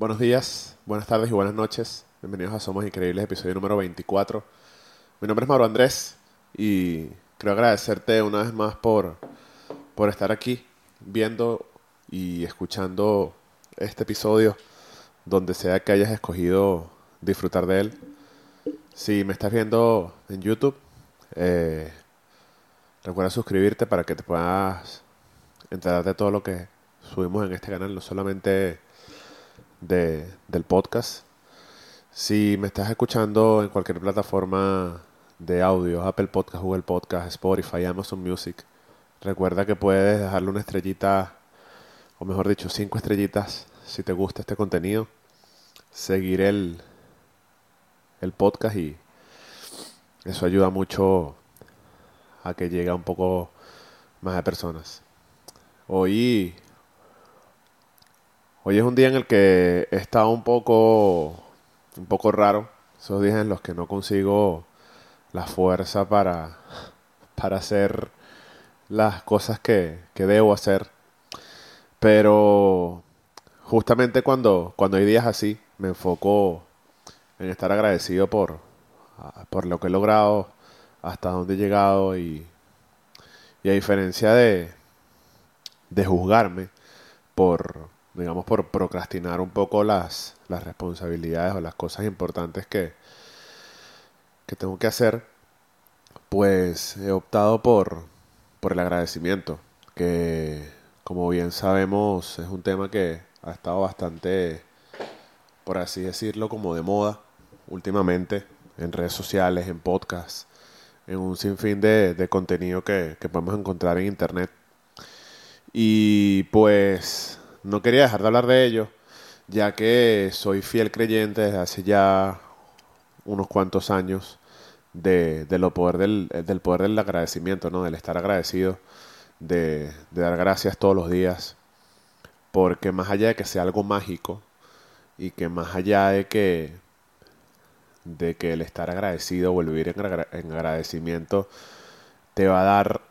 Buenos días, buenas tardes y buenas noches. Bienvenidos a Somos Increíbles, episodio número 24. Mi nombre es Mauro Andrés y quiero agradecerte una vez más por, por estar aquí viendo y escuchando este episodio donde sea que hayas escogido disfrutar de él. Si me estás viendo en YouTube, eh, recuerda suscribirte para que te puedas enterar de todo lo que subimos en este canal, no solamente de, del podcast. Si me estás escuchando en cualquier plataforma de audio, Apple Podcast, Google Podcast, Spotify, Amazon Music, recuerda que puedes dejarle una estrellita, o mejor dicho, cinco estrellitas si te gusta este contenido. Seguir el, el podcast y eso ayuda mucho a que llegue a un poco más de personas. Hoy Hoy es un día en el que he estado un poco, un poco raro. Esos días en los que no consigo la fuerza para, para hacer las cosas que, que debo hacer. Pero justamente cuando, cuando hay días así, me enfoco en estar agradecido por, por lo que he logrado, hasta dónde he llegado y, y a diferencia de, de juzgarme por, digamos, por procrastinar un poco las, las responsabilidades o las cosas importantes que, que tengo que hacer, pues he optado por, por el agradecimiento, que como bien sabemos es un tema que ha estado bastante, por así decirlo, como de moda últimamente en redes sociales, en podcasts, en un sinfín de, de contenido que, que podemos encontrar en internet. Y pues no quería dejar de hablar de ello, ya que soy fiel creyente desde hace ya unos cuantos años de, lo poder del, del, poder del agradecimiento, ¿no? del estar agradecido, de, de dar gracias todos los días, porque más allá de que sea algo mágico y que más allá de que de que el estar agradecido o el vivir en, agradecimiento te va a dar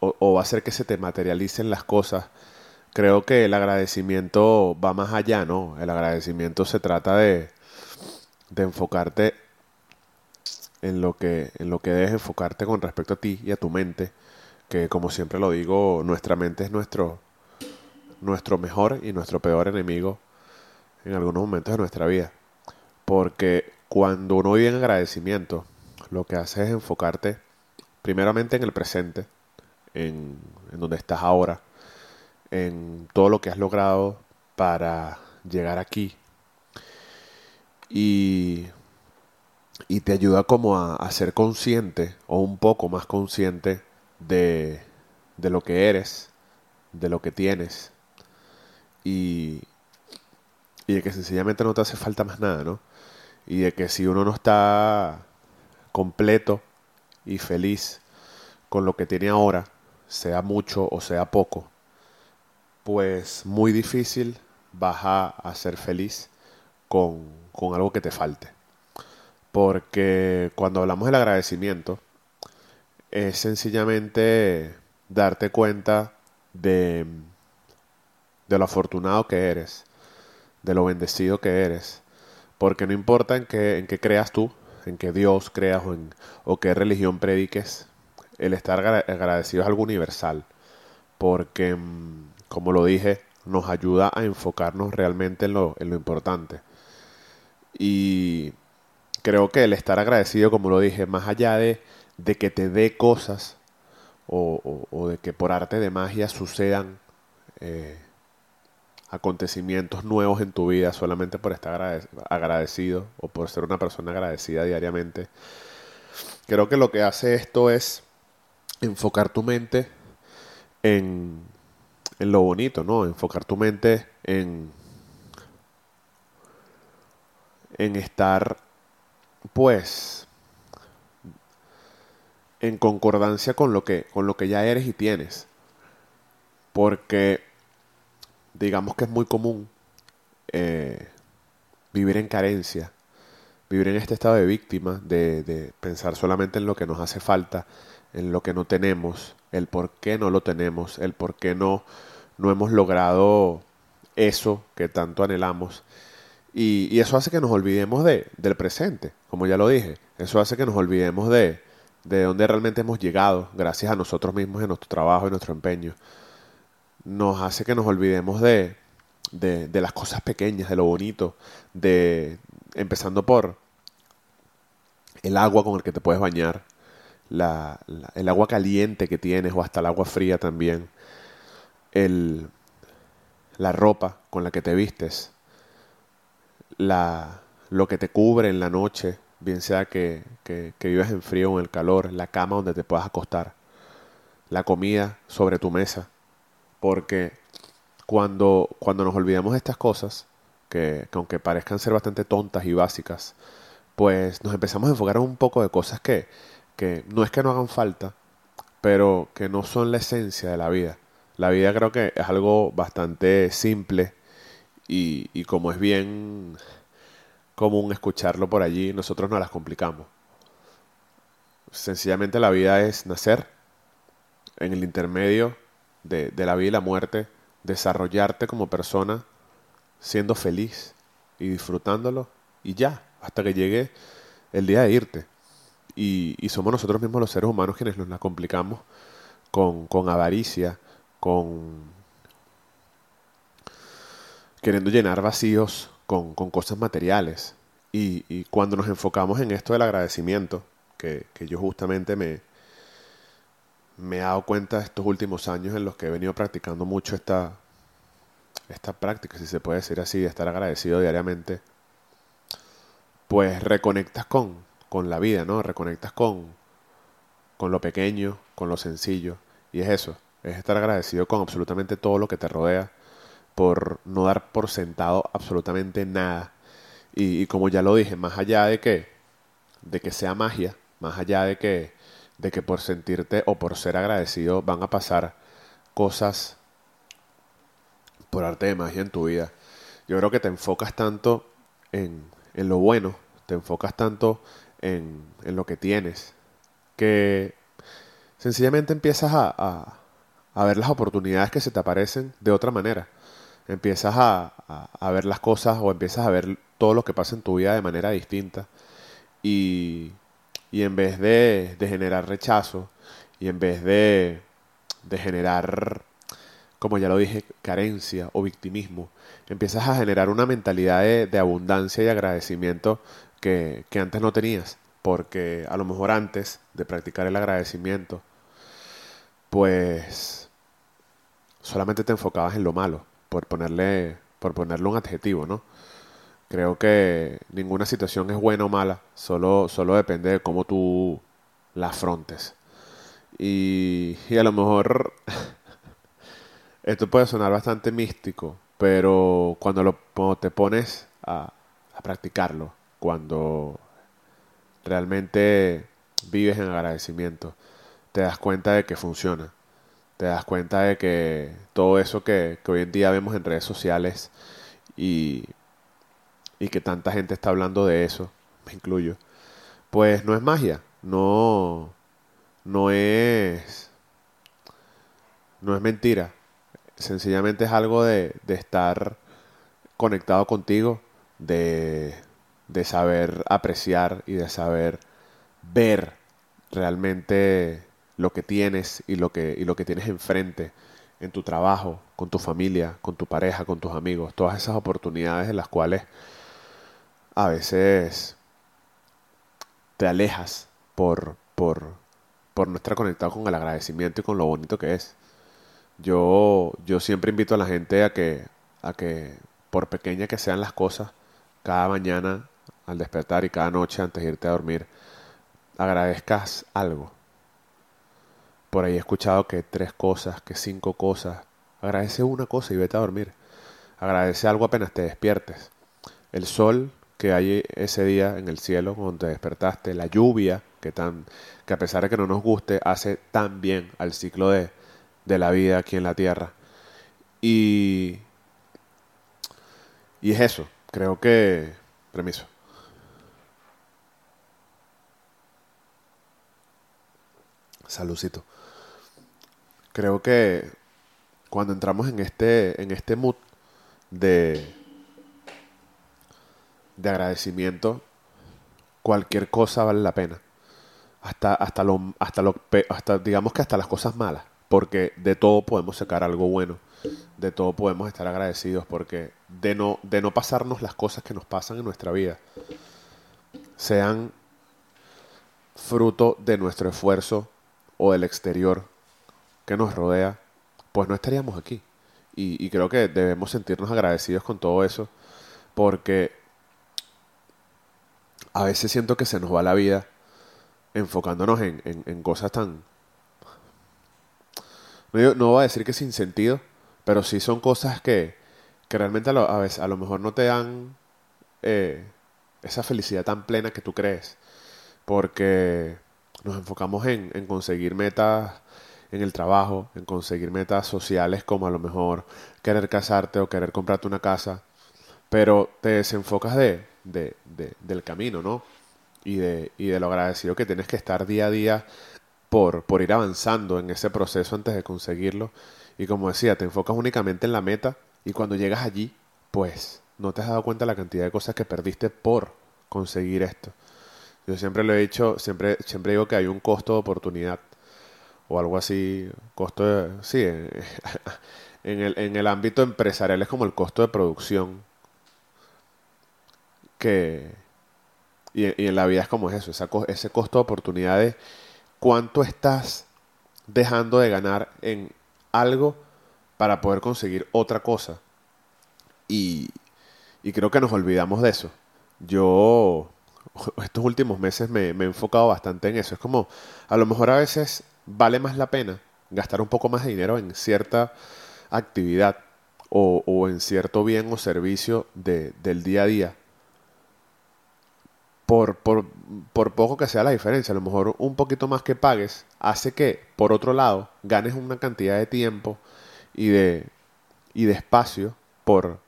o, o, va a hacer que se te materialicen las cosas creo que el agradecimiento va más allá, ¿no? El agradecimiento se trata de, de enfocarte en lo que en lo que debes enfocarte con respecto a ti y a tu mente, que como siempre lo digo, nuestra mente es nuestro nuestro mejor y nuestro peor enemigo en algunos momentos de nuestra vida. Porque cuando uno vive en agradecimiento, lo que hace es enfocarte primeramente en el presente, en, en donde estás ahora, en todo lo que has logrado para llegar aquí. Y, y te ayuda como a, ser consciente o un poco más consciente de, de lo que eres, de lo que tienes. Y, y de que sencillamente no te hace falta más nada, ¿no? Y de que si uno no está completo y feliz con lo que tiene ahora, sea mucho o sea poco, pues muy difícil vas a, ser feliz con, con algo que te falte. Porque cuando hablamos del agradecimiento, es sencillamente darte cuenta de, de lo afortunado que eres, de lo bendecido que eres. Porque no importa en qué, en qué creas tú, en qué Dios creas o, en, o qué religión prediques, el estar agradecido es algo universal. Porque mm, como lo dije, nos ayuda a enfocarnos realmente en lo, en lo importante. Y creo que el estar agradecido, como lo dije, más allá de, de que te dé cosas o, o, de que por arte de magia sucedan eh, acontecimientos nuevos en tu vida solamente por estar agradecido o por ser una persona agradecida diariamente, creo que lo que hace esto es enfocar tu mente en, lo bonito, ¿no? Enfocar tu mente en, en estar, pues, en concordancia con lo que, con lo que ya eres y tienes. Porque, digamos que es muy común eh, vivir en carencia, vivir en este estado de víctima, de, de pensar solamente en lo que nos hace falta, en lo que no tenemos, el por qué no lo tenemos, el por qué no, no hemos logrado eso que tanto anhelamos. Y, eso hace que nos olvidemos de, del presente, como ya lo dije. Eso hace que nos olvidemos de, de dónde realmente hemos llegado, gracias a nosotros mismos, en nuestro trabajo y nuestro empeño. Nos hace que nos olvidemos de, de, de las cosas pequeñas, de lo bonito, de empezando por el agua con el que te puedes bañar, el agua caliente que tienes o hasta el agua fría también, el, la ropa con la que te vistes, la, lo que te cubre en la noche, bien sea que, que, en frío o en el calor, la cama donde te puedas acostar, la comida sobre tu mesa, porque cuando, cuando nos olvidamos de estas cosas, que, que, aunque parezcan ser bastante tontas y básicas, pues nos empezamos a enfocar en un poco de cosas que, que no es que no hagan falta, pero que no son la esencia de la vida. La vida creo que es algo bastante simple y, y como es bien común escucharlo por allí, nosotros no las complicamos. Sencillamente la vida es nacer en el intermedio de, de la vida y la muerte, desarrollarte como persona, siendo feliz y disfrutándolo y ya, hasta que llegue el día de irte. Y, somos nosotros mismos los seres humanos quienes nos la complicamos con, con avaricia, con queriendo llenar vacíos con, con cosas materiales. Y, y, cuando nos enfocamos en esto del agradecimiento, que, que yo justamente me, me he dado cuenta estos últimos años en los que he venido practicando mucho esta, esta práctica, si se puede decir así, de estar agradecido diariamente, pues reconectas con, con la vida, ¿no? Reconectas con, con lo pequeño, con lo sencillo. Y es eso, es estar agradecido con absolutamente todo lo que te rodea, por no dar por sentado absolutamente nada. Y, como ya lo dije, más allá de que, de que sea magia, más allá de que, de que por sentirte o por ser agradecido van a pasar cosas por arte en tu vida. Yo creo que te enfocas tanto en, en lo bueno, te enfocas tanto en, en, lo que tienes, que sencillamente empiezas a, a, a, ver las oportunidades que se te aparecen de otra manera. Empiezas a, a, ver las cosas o empiezas a ver todo lo que pasa en tu vida de manera distinta. Y, y en vez de, de generar rechazo y en vez de, de generar como ya lo dije, carencia o victimismo, empiezas a generar una mentalidad de, abundancia y agradecimiento que, que, antes no tenías, porque a lo mejor antes de practicar el agradecimiento, pues solamente te enfocabas en lo malo, por ponerle, por un adjetivo, ¿no? Creo que ninguna situación es buena o mala, solo, solo depende de cómo tú la afrontes. Y, y a lo mejor esto puede sonar bastante místico, pero cuando, te pones a, practicarlo, cuando realmente vives en agradecimiento, te das cuenta de que funciona. Te das cuenta de que todo eso que, que hoy en día vemos en redes sociales y, y que tanta gente está hablando de eso, me incluyo, pues no es magia, no, no es, no es mentira, Sencillamente es algo de, de estar conectado contigo, de, de saber apreciar y de saber ver realmente lo que tienes y lo que, y lo que tienes enfrente en tu trabajo, con tu familia, con tu pareja, con tus amigos, todas esas oportunidades en las cuales a veces te alejas por, por, por no estar conectado con el agradecimiento y con lo bonito que es. Yo, yo siempre invito a la gente a que, a que, por pequeñas que sean las cosas, cada mañana al despertar y cada noche antes de irte a dormir, agradezcas algo. Por ahí he escuchado que tres cosas, que cinco cosas. Agradece una cosa y vete a dormir. Agradece algo apenas te despiertes. El sol que hay ese día en el cielo cuando te despertaste, la lluvia que tan que a pesar de que no nos guste hace tan bien al ciclo de, de la vida aquí en la tierra. Y, y es eso, creo que... Permiso. Saludcito. Creo que cuando entramos en este, en este mood de, de agradecimiento, cualquier cosa vale la pena. Hasta, hasta, lo, hasta, lo, hasta, digamos que hasta las cosas malas, porque de todo podemos sacar algo bueno, de todo podemos estar agradecidos, porque de no, de no pasarnos las cosas que nos pasan en nuestra vida, sean fruto de nuestro esfuerzo o del exterior que nos rodea, pues no estaríamos aquí. Y, creo que debemos sentirnos agradecidos con todo eso, porque a veces siento que se nos va la vida enfocándonos en, cosas tan... No, no, voy a decir que sin sentido, pero sí son cosas que, que realmente a lo, a, veces, a lo mejor no te dan eh, esa felicidad tan plena que tú crees, porque nos enfocamos en, en conseguir metas en el trabajo, en conseguir metas sociales como a lo mejor querer casarte o querer comprarte una casa, pero te desenfocas de, de, del camino, ¿no? Y de, y de lo agradecido que tienes que estar día a día por, ir avanzando en ese proceso antes de conseguirlo. Y como decía, te enfocas únicamente en la meta y cuando llegas allí, pues no te has dado cuenta de la cantidad de cosas que perdiste por conseguir esto. Yo siempre lo he dicho, siempre, siempre digo que hay un costo de oportunidad o algo así, costo de, sí, en, el, ámbito empresarial es como el costo de producción que, y, en la vida es como eso, ese costo de oportunidad de cuánto estás dejando de ganar en algo para poder conseguir otra cosa. Y, y creo que nos olvidamos de eso. Yo estos últimos meses me, me, he enfocado bastante en eso. Es como, a lo mejor a veces vale más la pena gastar un poco más de dinero en cierta actividad o, en cierto bien o servicio de, del día a día. Por, por, por, poco que sea la diferencia, a lo mejor un poquito más que pagues hace que, por otro lado, ganes una cantidad de tiempo y de, y de espacio por,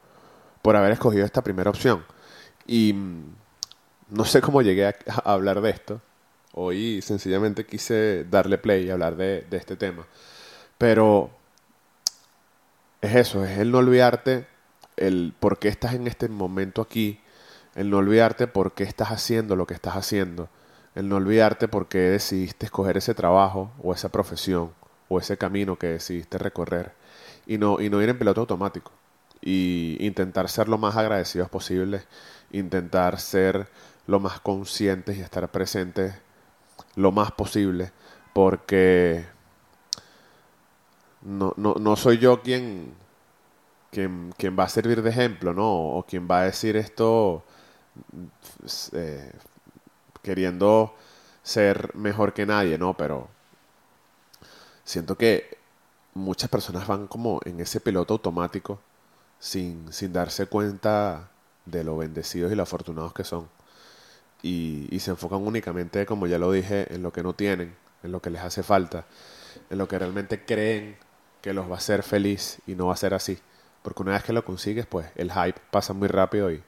por haber escogido esta primera opción. Y mm, no sé cómo llegué a hablar de esto, Hoy sencillamente quise darle play y hablar de, este tema. Pero es eso, es el no olvidarte el por qué estás en este momento aquí, el no olvidarte por qué estás haciendo lo que estás haciendo, el no olvidarte por qué decidiste escoger ese trabajo o esa profesión o ese camino que decidiste recorrer y no, y no ir en piloto automático y intentar ser lo más agradecidos posible, intentar ser lo más conscientes y estar presentes lo más posible, porque no, no, no soy yo quien, quien, quien, va a servir de ejemplo, ¿no? O quien va a decir esto eh, queriendo ser mejor que nadie, ¿no? Pero siento que muchas personas van como en ese piloto automático sin, sin darse cuenta de lo bendecidos y lo afortunados que son y, se enfocan únicamente, como ya lo dije, en lo que no tienen, en lo que les hace falta, en lo que realmente creen que los va a hacer feliz y no va a ser así. Porque una vez que lo consigues, pues el hype pasa muy rápido y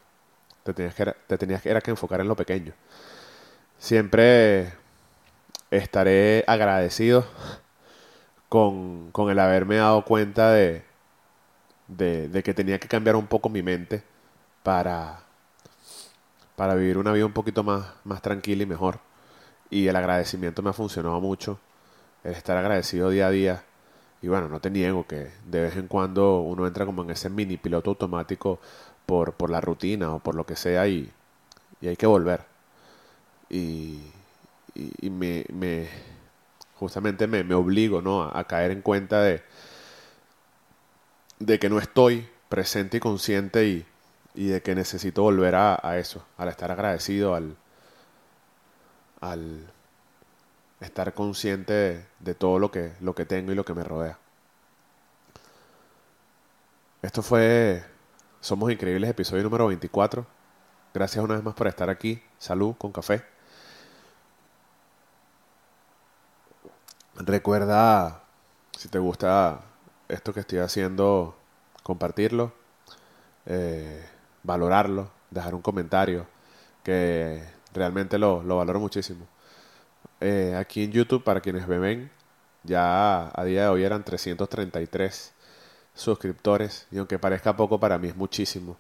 te tenías que, te tenías que, era que enfocar en lo pequeño. Siempre estaré agradecido con, con el haberme dado cuenta de, de, que tenía que cambiar un poco mi mente para, para vivir una vida un poquito más, más tranquila y mejor. Y el agradecimiento me ha funcionado mucho, el estar agradecido día a día. Y bueno, no te niego que de vez en cuando uno entra como en ese mini piloto automático por, por la rutina o por lo que sea y, y hay que volver. Y, y, me, me, justamente me, me obligo ¿no? a, caer en cuenta de, de que no estoy presente y consciente y, y de que necesito volver a, a eso, al estar agradecido, al, al estar consciente de, todo lo que, lo que tengo y lo que me rodea. Esto fue Somos Increíbles, episodio número 24. Gracias una vez más por estar aquí. Salud con café. Recuerda, si te gusta esto que estoy haciendo, compartirlo. Eh, valorarlo, dejar un comentario, que realmente lo, lo valoro muchísimo. Eh, aquí en YouTube, para quienes me ven, ya a día de hoy eran 333 suscriptores y aunque parezca poco para mí es muchísimo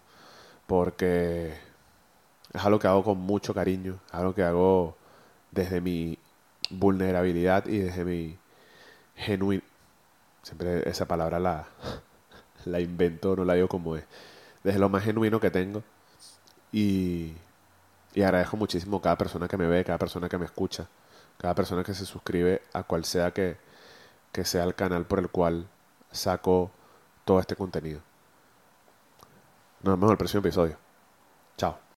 porque es algo que hago con mucho cariño, es algo que hago desde mi vulnerabilidad y desde mi genuino siempre esa palabra la la invento, no la digo como es, desde lo más genuino que tengo y y agradezco muchísimo cada persona que me ve, cada persona que me escucha, cada persona que se suscribe a cual sea que, que sea el canal por el cual saco todo este contenido. Nos vemos en el próximo episodio. Chao.